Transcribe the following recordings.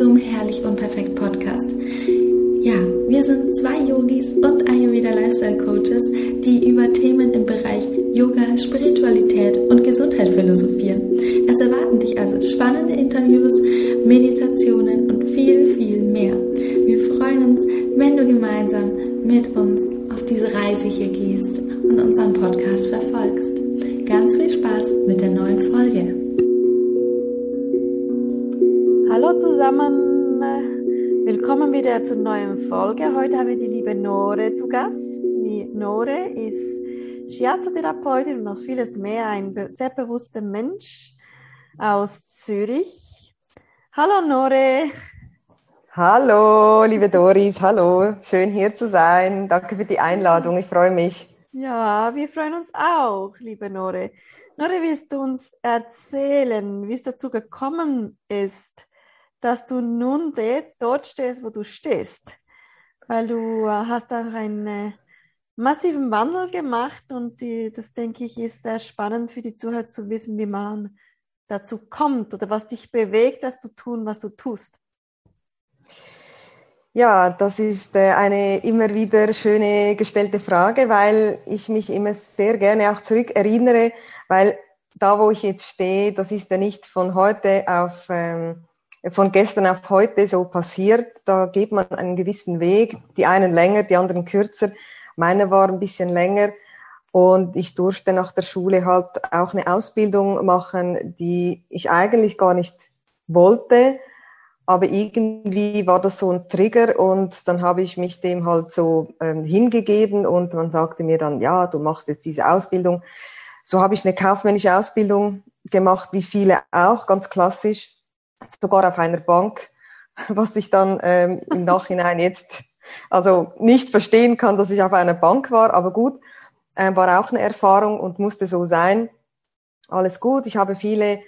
zum Herrlich und Perfekt Podcast. Ja, wir sind zwei Yogis und Ayurveda Lifestyle Coaches, die über Themen im Bereich Yoga, Shiatsu-Therapeutin und noch vieles mehr, ein sehr bewusster Mensch aus Zürich. Hallo Nore. Hallo, liebe Doris, hallo, schön hier zu sein. Danke für die Einladung, ich freue mich. Ja, wir freuen uns auch, liebe Nore. Nore, willst du uns erzählen, wie es dazu gekommen ist, dass du nun dort stehst, wo du stehst. Weil du äh, hast auch einen massiven Wandel gemacht und die, das denke ich ist sehr spannend für die Zuhörer zu wissen, wie man dazu kommt oder was dich bewegt, das zu tun, was du tust. Ja, das ist äh, eine immer wieder schöne gestellte Frage, weil ich mich immer sehr gerne auch zurück erinnere, weil da, wo ich jetzt stehe, das ist ja nicht von heute auf ähm, von gestern auf heute so passiert. Da geht man einen gewissen Weg, die einen länger, die anderen kürzer. Meine war ein bisschen länger und ich durfte nach der Schule halt auch eine Ausbildung machen, die ich eigentlich gar nicht wollte. Aber irgendwie war das so ein Trigger und dann habe ich mich dem halt so ähm, hingegeben und man sagte mir dann, ja, du machst jetzt diese Ausbildung. So habe ich eine kaufmännische Ausbildung gemacht, wie viele auch, ganz klassisch sogar auf einer Bank, was ich dann ähm, im Nachhinein jetzt also nicht verstehen kann, dass ich auf einer Bank war, aber gut, äh, war auch eine Erfahrung und musste so sein. Alles gut, ich habe viele,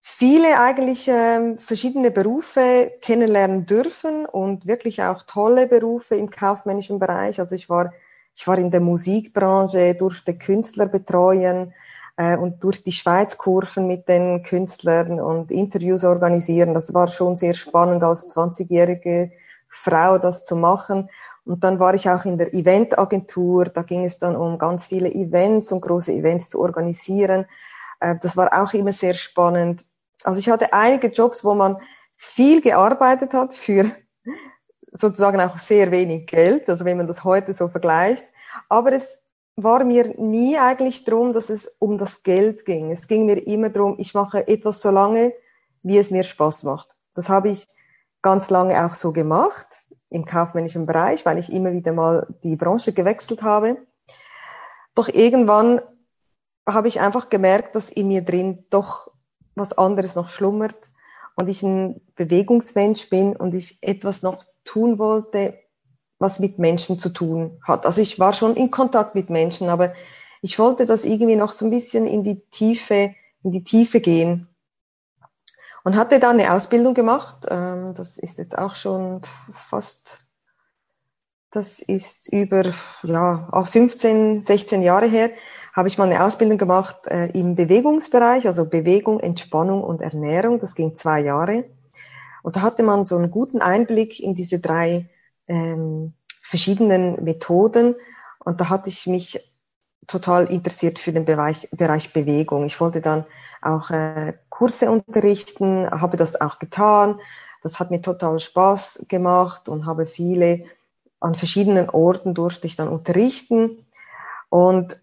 viele eigentlich ähm, verschiedene Berufe kennenlernen dürfen und wirklich auch tolle Berufe im kaufmännischen Bereich. Also ich war, ich war in der Musikbranche, durfte Künstler betreuen, äh, und durch die Schweiz kurven mit den Künstlern und Interviews organisieren. Das war schon sehr spannend als 20-jährige Frau das zu machen. Und dann war ich auch in der Eventagentur. Da ging es dann um ganz viele Events und große Events zu organisieren. Äh, das war auch immer sehr spannend. Also ich hatte einige Jobs, wo man viel gearbeitet hat für sozusagen auch sehr wenig Geld. Also wenn man das heute so vergleicht. Aber es war mir nie eigentlich darum, dass es um das Geld ging. Es ging mir immer darum, ich mache etwas so lange, wie es mir Spaß macht. Das habe ich ganz lange auch so gemacht im kaufmännischen Bereich, weil ich immer wieder mal die Branche gewechselt habe. Doch irgendwann habe ich einfach gemerkt, dass in mir drin doch was anderes noch schlummert und ich ein Bewegungsmensch bin und ich etwas noch tun wollte, was mit Menschen zu tun hat. Also ich war schon in Kontakt mit Menschen, aber ich wollte das irgendwie noch so ein bisschen in die Tiefe, in die Tiefe gehen. Und hatte dann eine Ausbildung gemacht. Ähm, das ist jetzt auch schon fast, das ist über ja, 15, 16 Jahre her, habe ich mal eine Ausbildung gemacht äh, im Bewegungsbereich, also Bewegung, Entspannung und Ernährung. Das ging zwei Jahre. Und da hatte man so einen guten Einblick in diese drei ähm, verschiedenen Methoden. Und da hatte ich mich total interessiert für den Bereich, Bereich Bewegung. Ich wollte dann auch äh, Kurse unterrichten, habe das auch getan. Das hat mir total Spaß gemacht und habe viele an verschiedenen Orten durfte ich dann unterrichten. Und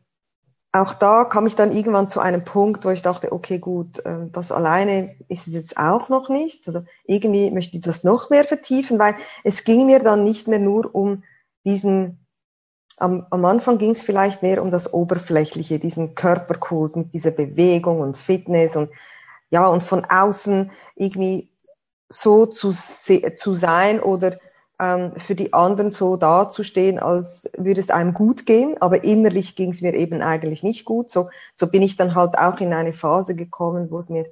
auch da kam ich dann irgendwann zu einem Punkt, wo ich dachte, okay, gut, ähm, das alleine ist es jetzt auch noch nicht. Also irgendwie möchte ich das noch mehr vertiefen, weil es ging mir dann nicht mehr nur um diesen, am, am Anfang ging es vielleicht mehr um das Oberflächliche, diesen Körperkult mit dieser Bewegung und Fitness und ja, und von außen irgendwie so zu, zu sein oder ähm, für die anderen so dazustehen, als würde es einem gut gehen, aber innerlich ging es mir eben eigentlich nicht gut. So, so bin ich dann halt auch in eine Phase gekommen, wo es mir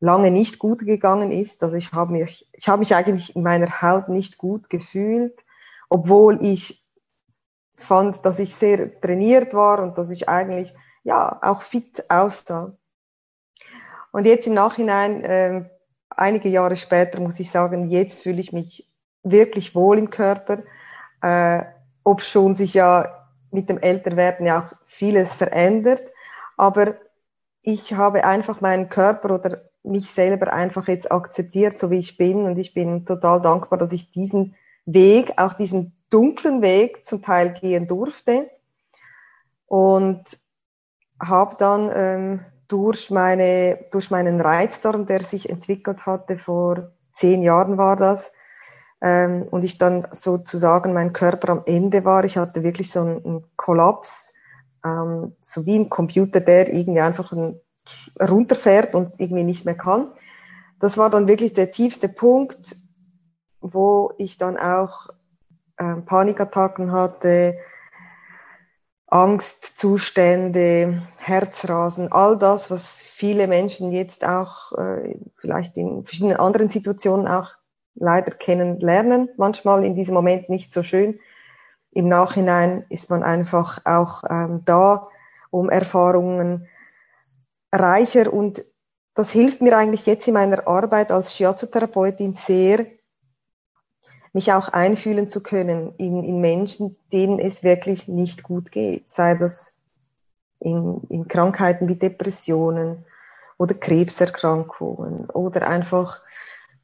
lange nicht gut gegangen ist. Also ich habe mich, ich habe mich eigentlich in meiner Haut nicht gut gefühlt, obwohl ich fand, dass ich sehr trainiert war und dass ich eigentlich ja auch fit aussah. Und jetzt im Nachhinein äh, einige Jahre später muss ich sagen, jetzt fühle ich mich wirklich wohl im Körper, äh, ob schon sich ja mit dem Älterwerden ja auch vieles verändert, aber ich habe einfach meinen Körper oder mich selber einfach jetzt akzeptiert, so wie ich bin. Und ich bin total dankbar, dass ich diesen Weg, auch diesen dunklen Weg zum Teil gehen durfte. Und habe dann ähm, durch, meine, durch meinen Reizdarm, der sich entwickelt hatte, vor zehn Jahren war das, ähm, und ich dann sozusagen mein Körper am Ende war. Ich hatte wirklich so einen, einen Kollaps, ähm, so wie ein Computer, der irgendwie einfach ein, runterfährt und irgendwie nicht mehr kann. Das war dann wirklich der tiefste Punkt, wo ich dann auch ähm, Panikattacken hatte, Angstzustände, Herzrasen, all das, was viele Menschen jetzt auch äh, vielleicht in verschiedenen anderen Situationen auch leider kennenlernen. Manchmal in diesem Moment nicht so schön. Im Nachhinein ist man einfach auch ähm, da, um Erfahrungen reicher und das hilft mir eigentlich jetzt in meiner Arbeit als Shiatsu-Therapeutin sehr, mich auch einfühlen zu können in, in Menschen, denen es wirklich nicht gut geht, sei das in, in Krankheiten wie Depressionen oder Krebserkrankungen oder einfach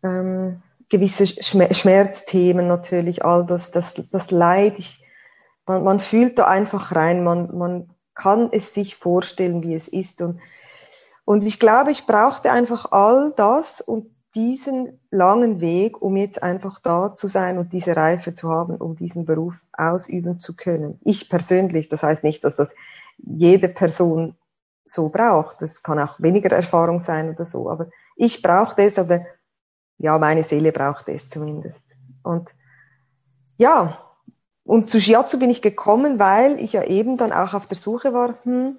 ähm, gewisse Schmerzthemen natürlich, all das, das, das Leid. Ich, man, man fühlt da einfach rein, man, man kann es sich vorstellen, wie es ist. Und, und ich glaube, ich brauchte einfach all das und diesen langen Weg, um jetzt einfach da zu sein und diese Reife zu haben, um diesen Beruf ausüben zu können. Ich persönlich, das heißt nicht, dass das jede Person so braucht. Das kann auch weniger Erfahrung sein oder so, aber ich brauchte es oder ja, meine Seele brauchte es zumindest. Und ja, und zu Shiatsu bin ich gekommen, weil ich ja eben dann auch auf der Suche war, hm,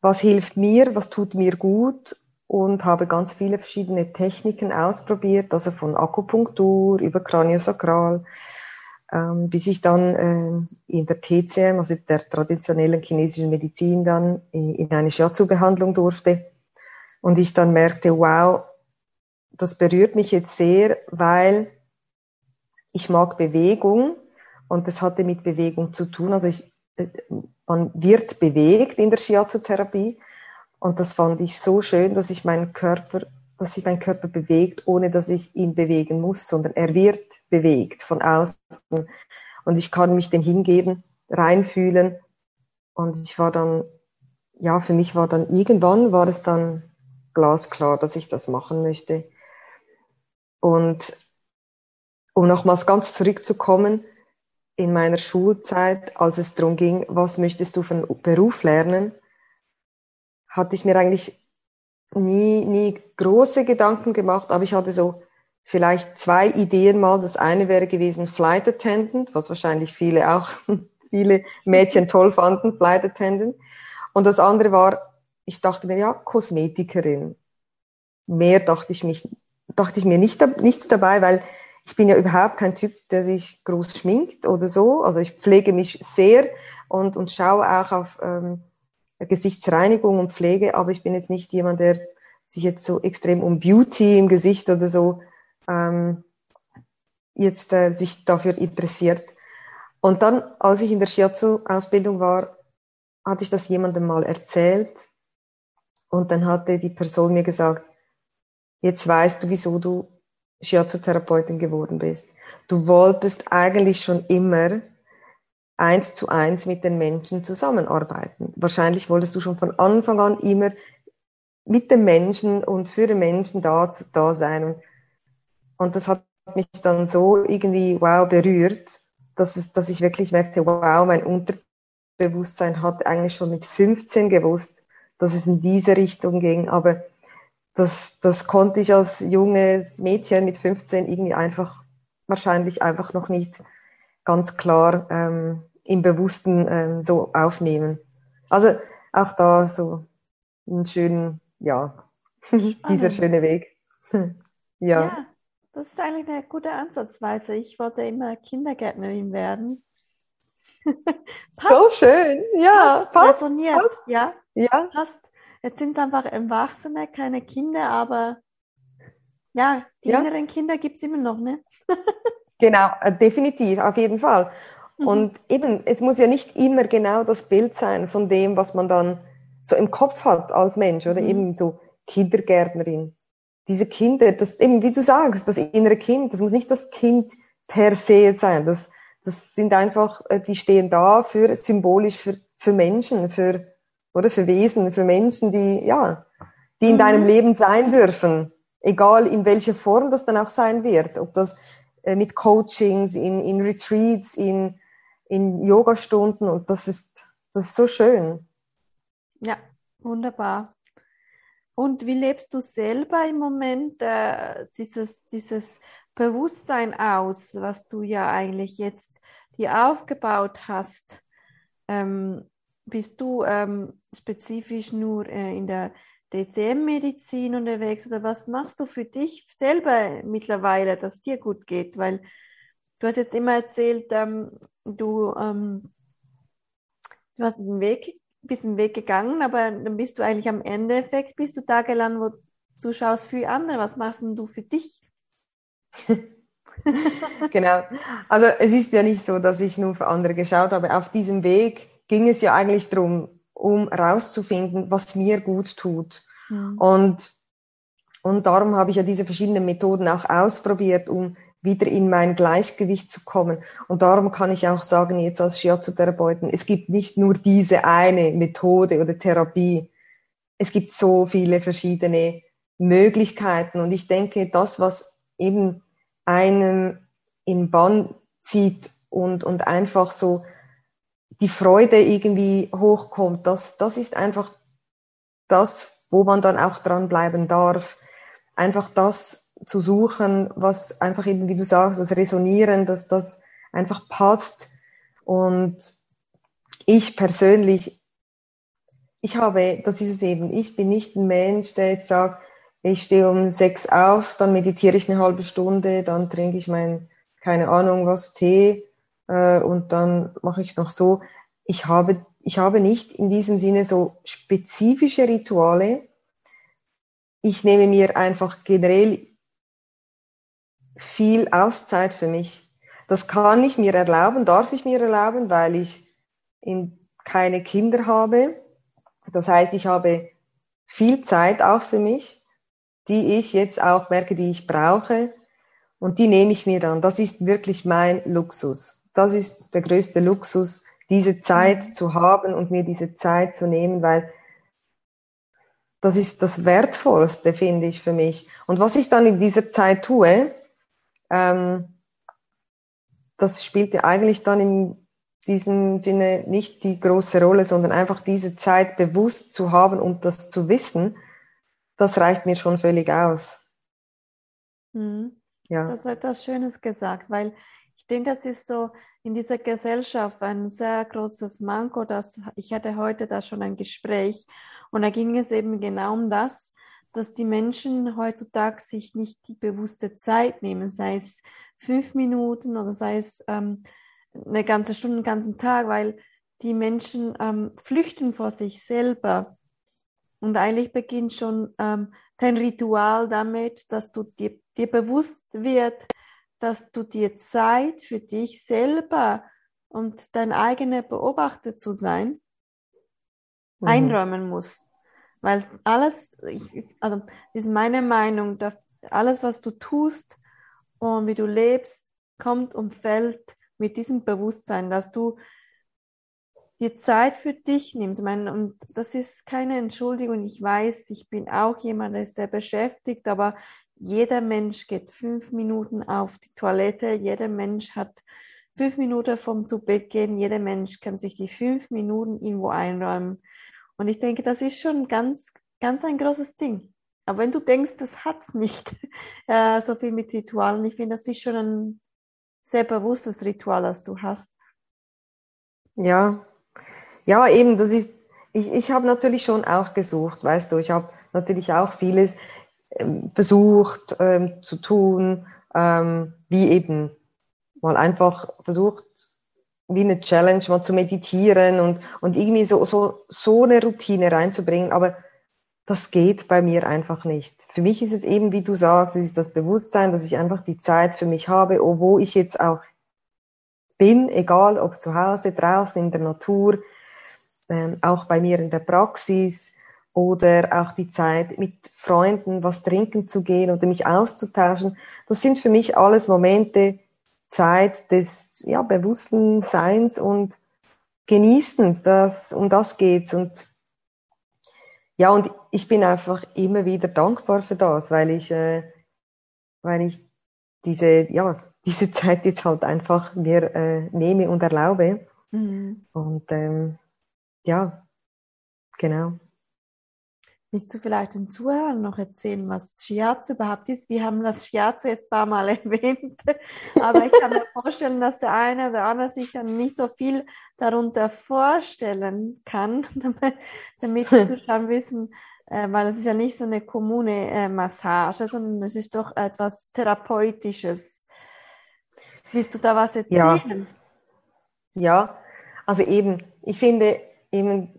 was hilft mir, was tut mir gut und habe ganz viele verschiedene Techniken ausprobiert, also von Akupunktur über Kraniosakral, ähm, bis ich dann äh, in der TCM, also der traditionellen chinesischen Medizin, dann in eine Shiatsu-Behandlung durfte. Und ich dann merkte, wow, das berührt mich jetzt sehr, weil ich mag Bewegung und das hatte mit Bewegung zu tun. Also ich, äh, man wird bewegt in der Shiatsu-Therapie und das fand ich so schön, dass ich meinen Körper, dass sich mein Körper bewegt, ohne dass ich ihn bewegen muss, sondern er wird bewegt von außen. Und ich kann mich dem hingeben, reinfühlen. Und ich war dann, ja, für mich war dann irgendwann, war es dann glasklar, dass ich das machen möchte. Und um nochmals ganz zurückzukommen, in meiner Schulzeit, als es darum ging, was möchtest du für einen Beruf lernen, hatte ich mir eigentlich nie, nie große Gedanken gemacht, aber ich hatte so vielleicht zwei Ideen mal. Das eine wäre gewesen Flight Attendant, was wahrscheinlich viele auch, viele Mädchen toll fanden, Flight Attendant. Und das andere war, ich dachte mir, ja, Kosmetikerin. Mehr dachte ich, mich, dachte ich mir nicht, nichts dabei, weil ich bin ja überhaupt kein Typ, der sich groß schminkt oder so. Also ich pflege mich sehr und, und schaue auch auf ähm, Gesichtsreinigung und Pflege, aber ich bin jetzt nicht jemand, der sich jetzt so extrem um Beauty im Gesicht oder so ähm, jetzt äh, sich dafür interessiert. Und dann, als ich in der Shiatsu-Ausbildung war, hatte ich das jemandem mal erzählt und dann hatte die Person mir gesagt, jetzt weißt du, wieso du Shiatsu-Therapeutin geworden bist. Du wolltest eigentlich schon immer eins zu eins mit den Menschen zusammenarbeiten. Wahrscheinlich wolltest du schon von Anfang an immer mit den Menschen und für den Menschen da, da sein. Und, und das hat mich dann so irgendwie wow berührt, dass, es, dass ich wirklich merkte, wow, mein Unterbewusstsein hat eigentlich schon mit 15 gewusst, dass es in diese Richtung ging. Aber das, das konnte ich als junges Mädchen mit 15 irgendwie einfach, wahrscheinlich einfach noch nicht ganz klar ähm, im Bewussten ähm, so aufnehmen. Also auch da so einen schönen, ja, dieser schöne Weg. ja. ja. Das ist eigentlich eine gute Ansatzweise. Ich wollte immer Kindergärtnerin werden. so schön, ja, passt, passt resoniert, passt. ja, ja, passt. Jetzt sind es einfach Erwachsene, keine Kinder, aber Ja, die ja? inneren Kinder gibt es immer noch, ne? Genau, äh, definitiv, auf jeden Fall. Mhm. Und eben, es muss ja nicht immer genau das Bild sein von dem, was man dann so im Kopf hat als Mensch oder mhm. eben so Kindergärtnerin. Diese Kinder, das eben, wie du sagst, das innere Kind, das muss nicht das Kind per se sein. Das, das sind einfach, äh, die stehen da für symbolisch für, für Menschen, für, oder für Wesen, für Menschen, die, ja, die in mhm. deinem Leben sein dürfen. Egal in welcher Form das dann auch sein wird. Ob das äh, mit Coachings, in, in Retreats, in, in Yogastunden und das ist, das ist so schön. Ja, wunderbar. Und wie lebst du selber im Moment äh, dieses, dieses Bewusstsein aus, was du ja eigentlich jetzt dir aufgebaut hast? Ähm, bist du ähm, spezifisch nur äh, in der DCM-Medizin unterwegs oder was machst du für dich selber mittlerweile, dass es dir gut geht? Weil du hast jetzt immer erzählt, ähm, du, ähm, du hast einen Weg bist einen Weg gegangen, aber dann bist du eigentlich am Endeffekt, bist du da gelandet, wo du schaust für andere. Was machst denn du für dich? genau. Also es ist ja nicht so, dass ich nur für andere geschaut habe. Auf diesem Weg ging es ja eigentlich darum, um rauszufinden, was mir gut tut. Mhm. Und, und darum habe ich ja diese verschiedenen Methoden auch ausprobiert, um wieder in mein Gleichgewicht zu kommen. Und darum kann ich auch sagen, jetzt als Shiatsu-Therapeuten, es gibt nicht nur diese eine Methode oder Therapie. Es gibt so viele verschiedene Möglichkeiten. Und ich denke, das, was eben einem in Bann zieht und, und einfach so die Freude irgendwie hochkommt, das, das ist einfach das, wo man dann auch dranbleiben darf. Einfach das zu suchen, was einfach eben, wie du sagst, das Resonieren, dass das einfach passt. Und ich persönlich, ich habe, das ist es eben, ich bin nicht ein Mensch, der jetzt sagt, ich stehe um sechs auf, dann meditiere ich eine halbe Stunde, dann trinke ich mein, keine Ahnung was, Tee äh, und dann mache ich noch so. Ich habe, ich habe nicht in diesem Sinne so spezifische Rituale. Ich nehme mir einfach generell viel Auszeit für mich. Das kann ich mir erlauben, darf ich mir erlauben, weil ich in, keine Kinder habe. Das heißt, ich habe viel Zeit auch für mich, die ich jetzt auch merke, die ich brauche. Und die nehme ich mir dann. Das ist wirklich mein Luxus. Das ist der größte Luxus, diese Zeit mhm. zu haben und mir diese Zeit zu nehmen, weil das ist das Wertvollste, finde ich, für mich. Und was ich dann in dieser Zeit tue, ähm, das spielt ja eigentlich dann in diesem Sinne nicht die große Rolle, sondern einfach diese Zeit bewusst zu haben und das zu wissen, das reicht mir schon völlig aus. Mhm. Ja. Das ist etwas Schönes gesagt, weil denke, das ist so in dieser Gesellschaft ein sehr großes Manko, dass ich hatte heute da schon ein Gespräch und da ging es eben genau um das, dass die Menschen heutzutage sich nicht die bewusste Zeit nehmen, sei es fünf Minuten oder sei es ähm, eine ganze Stunde, einen ganzen Tag, weil die Menschen ähm, flüchten vor sich selber. Und eigentlich beginnt schon ähm, dein Ritual damit, dass du dir, dir bewusst wird, dass du dir Zeit für dich selber und dein eigener Beobachter zu sein mhm. einräumen musst. Weil alles, ich, also das ist meine Meinung, dass alles, was du tust und wie du lebst, kommt und fällt mit diesem Bewusstsein, dass du die Zeit für dich nimmst. Ich meine, und das ist keine Entschuldigung. Ich weiß, ich bin auch jemand, der ist sehr beschäftigt, aber jeder Mensch geht fünf Minuten auf die Toilette. Jeder Mensch hat fünf Minuten vom zu Bett gehen. Jeder Mensch kann sich die fünf Minuten irgendwo einräumen. Und ich denke, das ist schon ganz, ganz ein großes Ding. Aber wenn du denkst, das hat's nicht äh, so viel mit Ritualen, ich finde, das ist schon ein sehr bewusstes Ritual, das du hast. Ja, ja, eben, das ist, ich, ich habe natürlich schon auch gesucht, weißt du, ich habe natürlich auch vieles versucht ähm, zu tun, ähm, wie eben mal einfach versucht, wie eine Challenge, mal zu meditieren und, und irgendwie so, so, so eine Routine reinzubringen. Aber das geht bei mir einfach nicht. Für mich ist es eben, wie du sagst, es ist das Bewusstsein, dass ich einfach die Zeit für mich habe, oh, wo ich jetzt auch bin, egal ob zu Hause, draußen in der Natur, ähm, auch bei mir in der Praxis oder auch die Zeit mit Freunden was trinken zu gehen oder mich auszutauschen. Das sind für mich alles Momente, Zeit des ja, bewussten Seins und Genießens. Das, um das geht's. Und ja, und ich bin einfach immer wieder dankbar für das, weil ich, äh, weil ich diese, ja, diese Zeit jetzt halt einfach mir äh, nehme und erlaube. Mhm. Und ähm, ja, genau. Willst du vielleicht den Zuhörern noch erzählen, was Shiatsu überhaupt ist? Wir haben das Shiatsu jetzt ein paar Mal erwähnt, aber ich kann mir vorstellen, dass der eine oder andere sich dann nicht so viel darunter vorstellen kann, damit, die Zuschauer wissen, äh, weil es ist ja nicht so eine kommune äh, Massage, sondern es ist doch etwas Therapeutisches. Willst du da was erzählen? Ja, ja. also eben, ich finde eben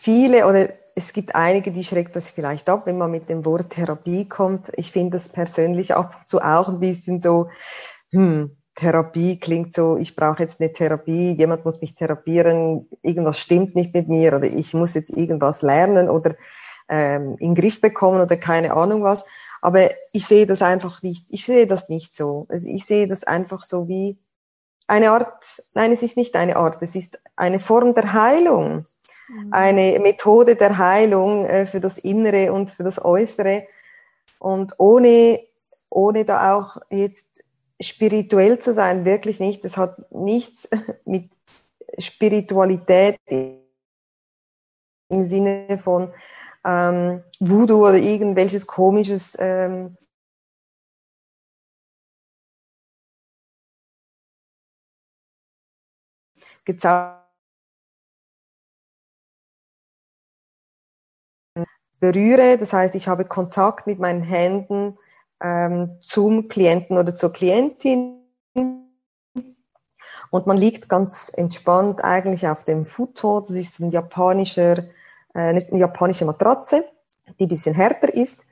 viele oder es gibt einige, die schreckt das vielleicht ab, wenn man mit dem Wort Therapie kommt. Ich finde das persönlich ab und zu auch ein bisschen so, hm, Therapie klingt so, ich brauche jetzt eine Therapie, jemand muss mich therapieren, irgendwas stimmt nicht mit mir oder ich muss jetzt irgendwas lernen oder ähm, in den Griff bekommen oder keine Ahnung was. Aber ich sehe das einfach nicht, ich sehe das nicht so. Also ich sehe das einfach so wie eine Art, nein, es ist nicht eine Art, es ist eine Form der Heilung, mhm. eine Methode der Heilung äh, für das Innere und für das Äußere. Und ohne, ohne da auch jetzt spirituell zu sein, wirklich nicht. Das hat nichts mit Spiritualität im Sinne von ähm, Voodoo oder irgendwelches komisches ähm, gezaubert berühre. Das heißt, ich habe Kontakt mit meinen Händen ähm, zum Klienten oder zur Klientin. Und man liegt ganz entspannt eigentlich auf dem Futon. Das ist ein japanischer, äh, eine japanische Matratze, die ein bisschen härter ist,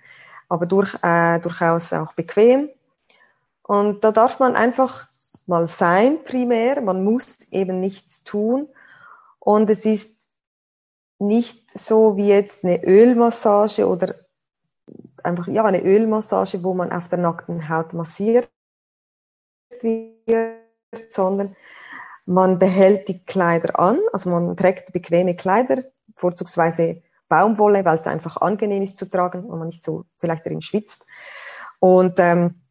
aber durch, äh, durchaus auch bequem. Und da darf man einfach mal sein primär. Man muss eben nichts tun. Und es ist nicht so wie jetzt eine Ölmassage oder einfach ja eine Ölmassage, wo man auf der nackten Haut massiert wird, sondern man behält die Kleider an, also man trägt bequeme Kleider, vorzugsweise Baumwolle, weil es einfach angenehm ist zu tragen und man nicht so vielleicht darin schwitzt. Und ähm,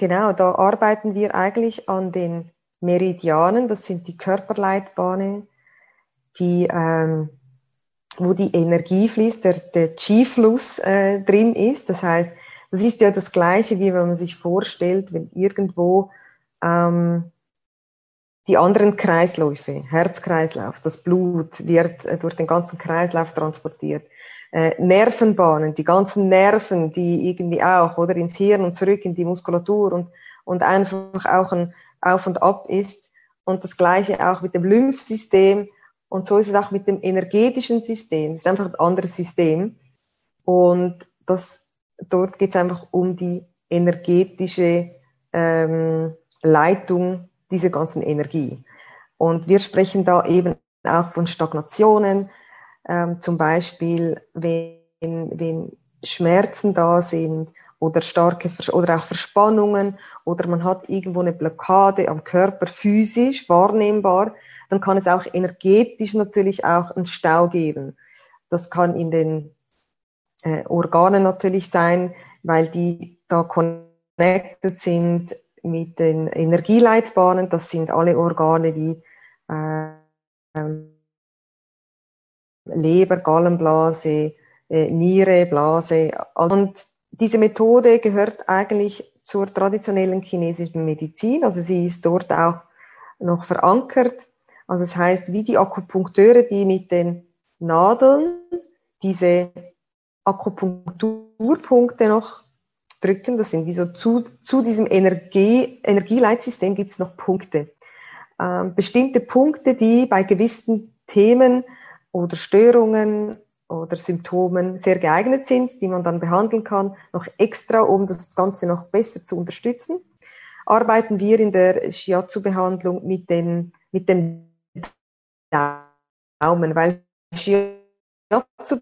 Genau, da arbeiten wir eigentlich an den Meridianen, das sind die Körperleitbahnen, die, ähm, wo die Energie fließt, der, der Chi-Fluss äh, drin ist. Das heißt, das ist ja das Gleiche, wie wenn man sich vorstellt, wenn irgendwo ähm, die anderen Kreisläufe, Herzkreislauf, das Blut wird äh, durch den ganzen Kreislauf transportiert äh, Nervenbahnen, die ganzen Nerven, die irgendwie auch, oder ins Hirn und zurück in die Muskulatur und, und einfach auch ein Auf und Ab ist. Und das Gleiche auch mit dem Lymphsystem. Und so ist es auch mit dem energetischen System. Es ist einfach ein anderes System. Und das, dort geht es einfach um die energetische ähm, Leitung dieser ganzen Energie. Und wir sprechen da eben auch von Stagnationen, ähm, zum Beispiel, wenn, wenn Schmerzen da sind oder starke Vers oder auch Verspannungen oder man hat irgendwo eine Blockade am Körper physisch wahrnehmbar, dann kann es auch energetisch natürlich auch einen Stau geben. Das kann in den äh, Organen natürlich sein, weil die da connected sind mit den Energieleitbahnen. Das sind alle Organe wie äh, ähm, Leber, Gallenblase, äh, Niere, Blase. Und diese Methode gehört eigentlich zur traditionellen chinesischen Medizin. Also sie ist dort auch noch verankert. Also das heißt, wie die Akupunkteure, die mit den Nadeln diese Akupunkturpunkte noch drücken, das sind wie so zu, zu diesem Energie, Energieleitsystem gibt es noch Punkte. Ähm, bestimmte Punkte, die bei gewissen Themen oder Störungen oder Symptomen sehr geeignet sind, die man dann behandeln kann, noch extra, um das Ganze noch besser zu unterstützen, arbeiten wir in der Shiatsu-Behandlung mit den, mit den Daumen, weil Shiatsu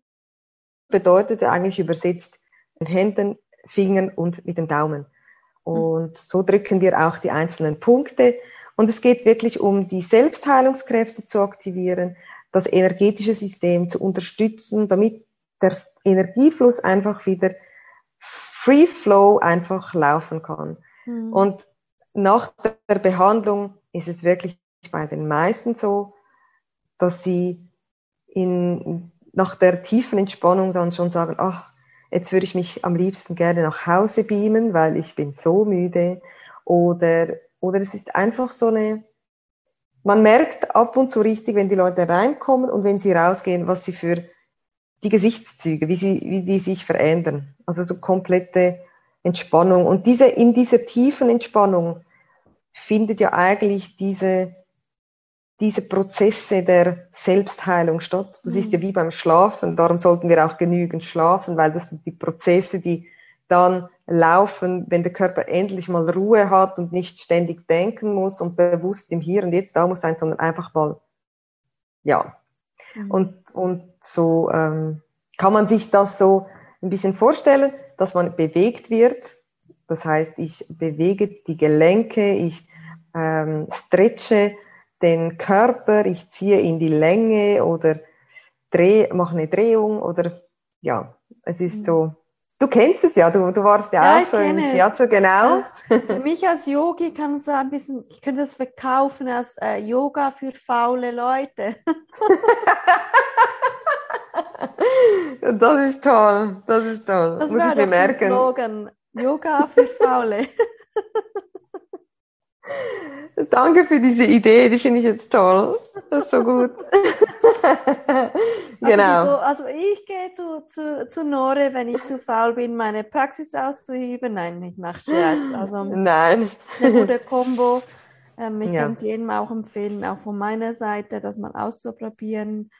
bedeutet eigentlich übersetzt mit Händen, Fingern und mit den Daumen. Und so drücken wir auch die einzelnen Punkte. Und es geht wirklich um die Selbstheilungskräfte zu aktivieren, das energetische System zu unterstützen, damit der Energiefluss einfach wieder Free Flow einfach laufen kann. Mhm. Und nach der Behandlung ist es wirklich bei den meisten so, dass sie in, nach der tiefen Entspannung dann schon sagen, ach, jetzt würde ich mich am liebsten gerne nach Hause beamen, weil ich bin so müde. Oder, oder es ist einfach so eine, man merkt ab und zu richtig, wenn die Leute reinkommen und wenn sie rausgehen, was sie für die Gesichtszüge, wie sie, wie die sich verändern. Also so komplette Entspannung. Und diese, in dieser tiefen Entspannung findet ja eigentlich diese, diese Prozesse der Selbstheilung statt. Das ist ja mhm. wie beim Schlafen. Darum sollten wir auch genügend schlafen, weil das sind die Prozesse, die dann laufen, wenn der Körper endlich mal Ruhe hat und nicht ständig denken muss und bewusst im Hier und Jetzt da muss sein, sondern einfach mal, ja. Mhm. Und, und so ähm, kann man sich das so ein bisschen vorstellen, dass man bewegt wird. Das heißt, ich bewege die Gelenke, ich ähm, stretche den Körper, ich ziehe in die Länge oder dreh, mache eine Drehung oder ja, es ist mhm. so Du kennst es ja, du, du warst ja, ja auch schon im Shiatsu, genau. Für mich als Yogi kann es ein bisschen, ich könnte das verkaufen als äh, Yoga für faule Leute. das ist toll, das ist toll. Das Muss ich mir merken. Slogan. Yoga für Faule. Danke für diese Idee, die finde ich jetzt toll. Das ist so gut. genau. Also, also, ich gehe zu, zu, zu Nore, wenn ich zu faul bin, meine Praxis auszuüben. Nein, ich mache Scherz. Also Nein. Eine gute Kombo. Ähm, ich ja. kann es jedem auch empfehlen, auch von meiner Seite, das mal auszuprobieren.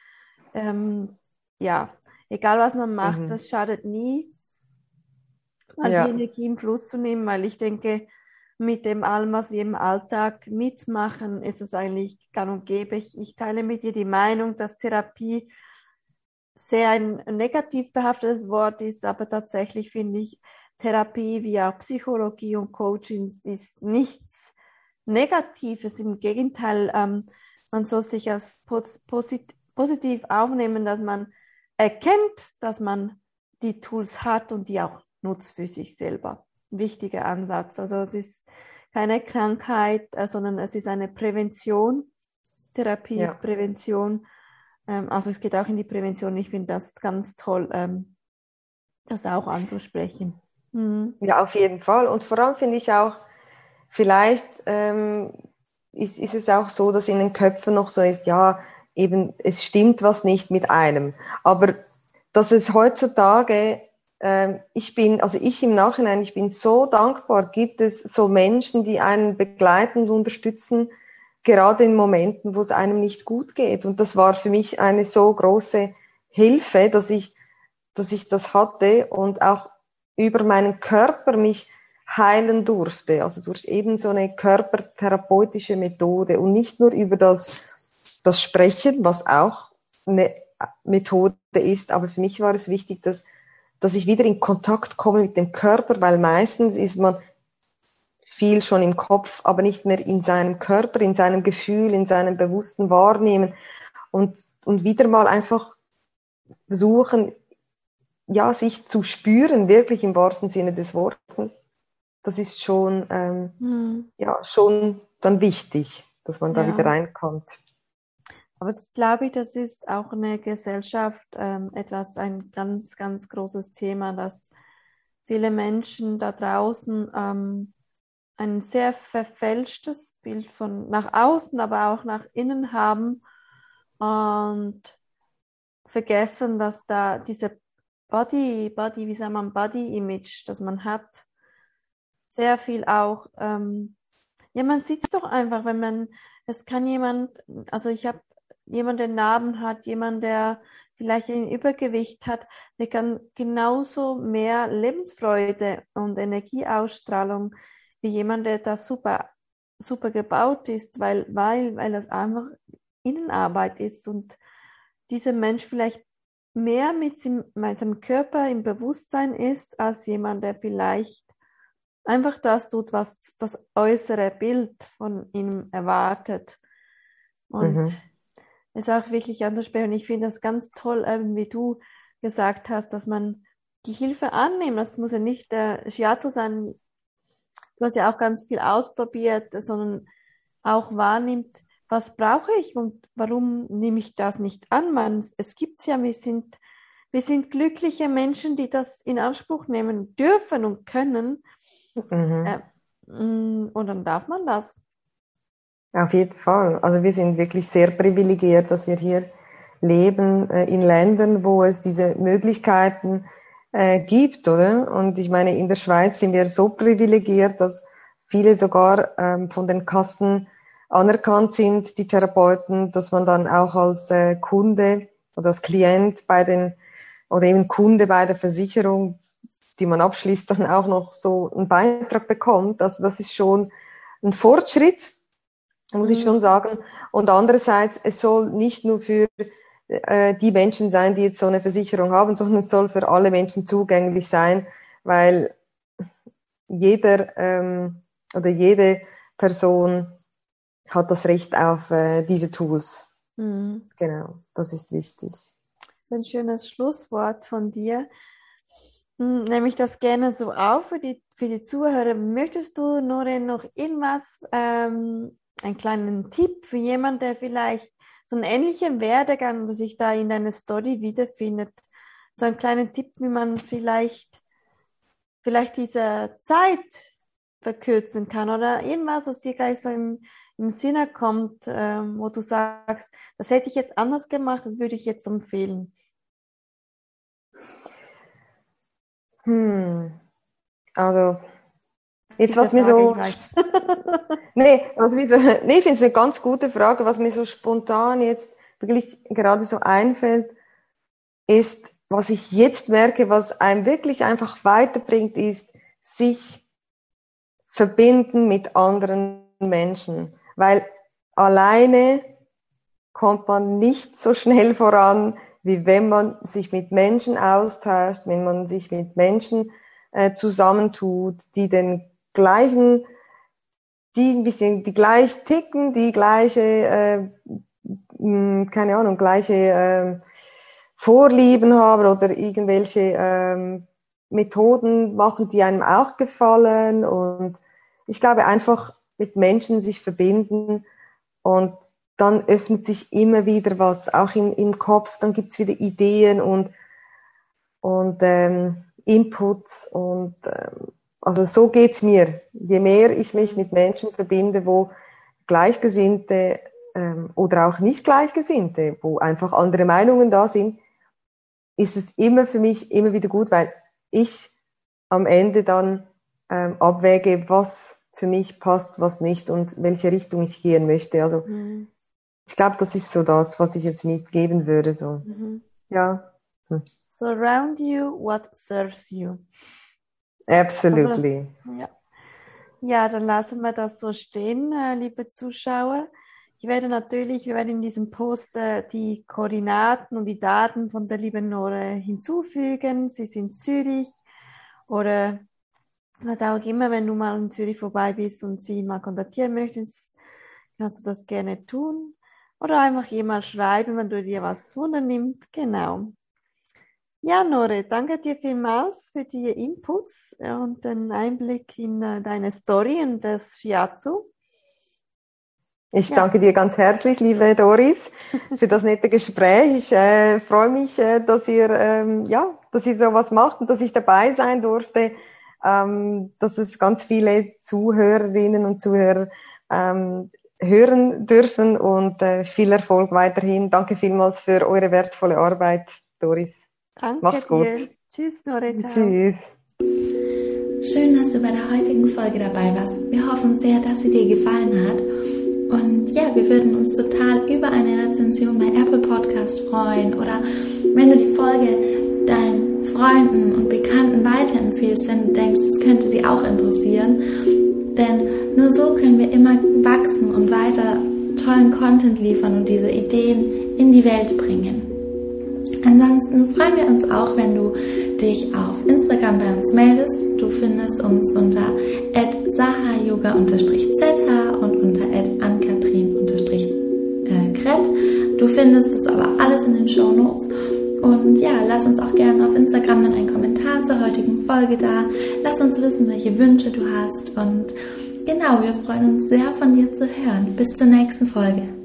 Ähm, ja, egal was man macht, mhm. das schadet nie, mal ja. die Energie im Fluss zu nehmen, weil ich denke, mit dem allem, was wir im Alltag mitmachen, ist es eigentlich gang und gäbe. Ich, ich teile mit dir die Meinung, dass Therapie sehr ein negativ behaftetes Wort ist, aber tatsächlich finde ich, Therapie wie auch Psychologie und Coaching ist nichts Negatives. Im Gegenteil, ähm, man soll sich als posit positiv aufnehmen, dass man erkennt, dass man die Tools hat und die auch nutzt für sich selber wichtiger Ansatz. Also es ist keine Krankheit, äh, sondern es ist eine Prävention. Therapie ja. ist Prävention. Ähm, also es geht auch in die Prävention. Ich finde das ganz toll, ähm, das auch anzusprechen. Mhm. Ja, auf jeden Fall. Und vor allem finde ich auch, vielleicht ähm, ist, ist es auch so, dass in den Köpfen noch so ist, ja, eben, es stimmt was nicht mit einem. Aber dass es heutzutage ähm, ich bin, also ich im Nachhinein, ich bin so dankbar, gibt es so Menschen, die einen begleiten und unterstützen, gerade in Momenten, wo es einem nicht gut geht. Und das war für mich eine so große Hilfe, dass ich, dass ich das hatte und auch über meinen Körper mich heilen durfte. Also durch eben so eine körpertherapeutische Methode und nicht nur über das, das Sprechen, was auch eine Methode ist. Aber für mich war es wichtig, dass dass ich wieder in Kontakt komme mit dem Körper, weil meistens ist man viel schon im Kopf, aber nicht mehr in seinem Körper, in seinem Gefühl, in seinem bewussten Wahrnehmen und, und wieder mal einfach versuchen, ja, sich zu spüren, wirklich im wahrsten Sinne des Wortes. Das ist schon, ähm, mhm. ja, schon dann wichtig, dass man da ja. wieder reinkommt. Aber das glaube ich, das ist auch eine Gesellschaft ähm, etwas, ein ganz, ganz großes Thema, dass viele Menschen da draußen ähm, ein sehr verfälschtes Bild von nach außen, aber auch nach innen haben und vergessen, dass da diese Body, Body, wie sagt man, Body Image, das man hat, sehr viel auch, ähm, ja, man sieht es doch einfach, wenn man, es kann jemand, also ich habe jemand, der Narben hat, jemand, der vielleicht ein Übergewicht hat, der kann genauso mehr Lebensfreude und Energieausstrahlung wie jemand, der da super, super gebaut ist, weil, weil, weil das einfach Innenarbeit ist und dieser Mensch vielleicht mehr mit seinem Körper im Bewusstsein ist, als jemand, der vielleicht einfach das tut, was das äußere Bild von ihm erwartet. Und mhm. es ist auch wirklich anzusprechen. Ich finde das ganz toll, eben wie du gesagt hast, dass man die Hilfe annimmt. Das muss ja nicht der Shiatsu sein. Du hast ja auch ganz viel ausprobiert, sondern auch wahrnimmt, was brauche ich und warum nehme ich das nicht an? Man, es gibt's ja, wir sind, wir sind glückliche Menschen, die das in Anspruch nehmen dürfen und können. Mhm. Äh, mm, und dann darf man das. Auf jeden Fall. Also wir sind wirklich sehr privilegiert, dass wir hier leben äh, in Ländern, wo es diese Möglichkeiten äh, gibt, oder? Und ich meine, in der Schweiz sind wir so privilegiert, dass viele sogar ähm, von den Kassen anerkannt sind, die Therapeuten, dass man dann auch als äh, Kunde oder als Klient bei den oder eben Kunde bei der Versicherung, die man abschließt, dann auch noch so einen Beitrag bekommt. Also das ist schon ein Fortschritt, muss ich mhm. schon sagen. Und andererseits, es soll nicht nur für äh, die Menschen sein, die jetzt so eine Versicherung haben, sondern es soll für alle Menschen zugänglich sein, weil jeder ähm, oder jede Person hat das Recht auf äh, diese Tools. Mhm. Genau, das ist wichtig. Ein schönes Schlusswort von dir. Hm, nehme ich das gerne so auf für die, für die Zuhörer. Möchtest du, Nore, noch irgendwas, ähm, einen kleinen Tipp für jemanden, der vielleicht so einen ähnlichen Werdegang, der sich da in deiner Story wiederfindet, so einen kleinen Tipp, wie man vielleicht, vielleicht diese Zeit verkürzen kann oder irgendwas, was dir gleich so im, im Sinne kommt, äh, wo du sagst, das hätte ich jetzt anders gemacht, das würde ich jetzt empfehlen? Hm. Also, jetzt was mir so. nee, also wie so, nee, ich finde es eine ganz gute Frage. Was mir so spontan jetzt wirklich gerade so einfällt, ist, was ich jetzt merke, was einem wirklich einfach weiterbringt, ist, sich verbinden mit anderen Menschen weil alleine kommt man nicht so schnell voran, wie wenn man sich mit Menschen austauscht, wenn man sich mit Menschen äh, zusammentut, die den gleichen, die ein bisschen die gleich ticken, die gleiche, äh, keine Ahnung, gleiche äh, Vorlieben haben oder irgendwelche äh, Methoden machen, die einem auch gefallen. Und ich glaube einfach, mit Menschen sich verbinden und dann öffnet sich immer wieder was, auch im, im Kopf, dann gibt's wieder Ideen und, und ähm, Inputs und ähm, also so geht's mir. Je mehr ich mich mit Menschen verbinde, wo Gleichgesinnte ähm, oder auch nicht Gleichgesinnte, wo einfach andere Meinungen da sind, ist es immer für mich immer wieder gut, weil ich am Ende dann ähm, abwäge, was für mich passt, was nicht und welche Richtung ich gehen möchte. Also mhm. ich glaube, das ist so das, was ich jetzt mitgeben würde. So. Mhm. Ja. Hm. Surround you what serves you. Absolutely. Ja. ja, dann lassen wir das so stehen, äh, liebe Zuschauer. Ich werde natürlich, wir werden in diesem Post äh, die Koordinaten und die Daten von der lieben Nore hinzufügen. Sie sind Zürich oder was auch immer, wenn du mal in Zürich vorbei bist und sie mal kontaktieren möchtest, kannst du das gerne tun. Oder einfach jemand schreiben, wenn du dir was wundernimmt. Genau. Ja, Nore, danke dir vielmals für die Inputs und den Einblick in äh, deine Story und das Shiatsu. Ich ja. danke dir ganz herzlich, liebe Doris, für das nette Gespräch. Ich äh, freue mich, äh, dass ihr ähm, ja, dass ihr sowas macht und dass ich dabei sein durfte ähm, dass es ganz viele Zuhörerinnen und Zuhörer ähm, hören dürfen und äh, viel Erfolg weiterhin. Danke vielmals für eure wertvolle Arbeit, Doris. Danke Mach's gut. Dir. Tschüss, Dorita. Tschüss. Schön, dass du bei der heutigen Folge dabei warst. Wir hoffen sehr, dass sie dir gefallen hat. Und ja, wir würden uns total über eine Rezension bei Apple Podcast freuen oder wenn du die Folge deinen Freunden und Bekannten weiterempfiehlst, wenn du denkst, das könnte sie auch interessieren. Denn nur so können wir immer wachsen und weiter tollen Content liefern und diese Ideen in die Welt bringen. Ansonsten freuen wir uns auch, wenn du dich auf Instagram bei uns meldest. Du findest uns unter sahayoga-zh und unter ankatrin-kret. Du findest das aber alles in den Show Notes. Und ja, lass uns auch gerne auf Instagram dann einen Kommentar zur heutigen Folge da. Lass uns wissen, welche Wünsche du hast. Und genau, wir freuen uns sehr von dir zu hören. Bis zur nächsten Folge.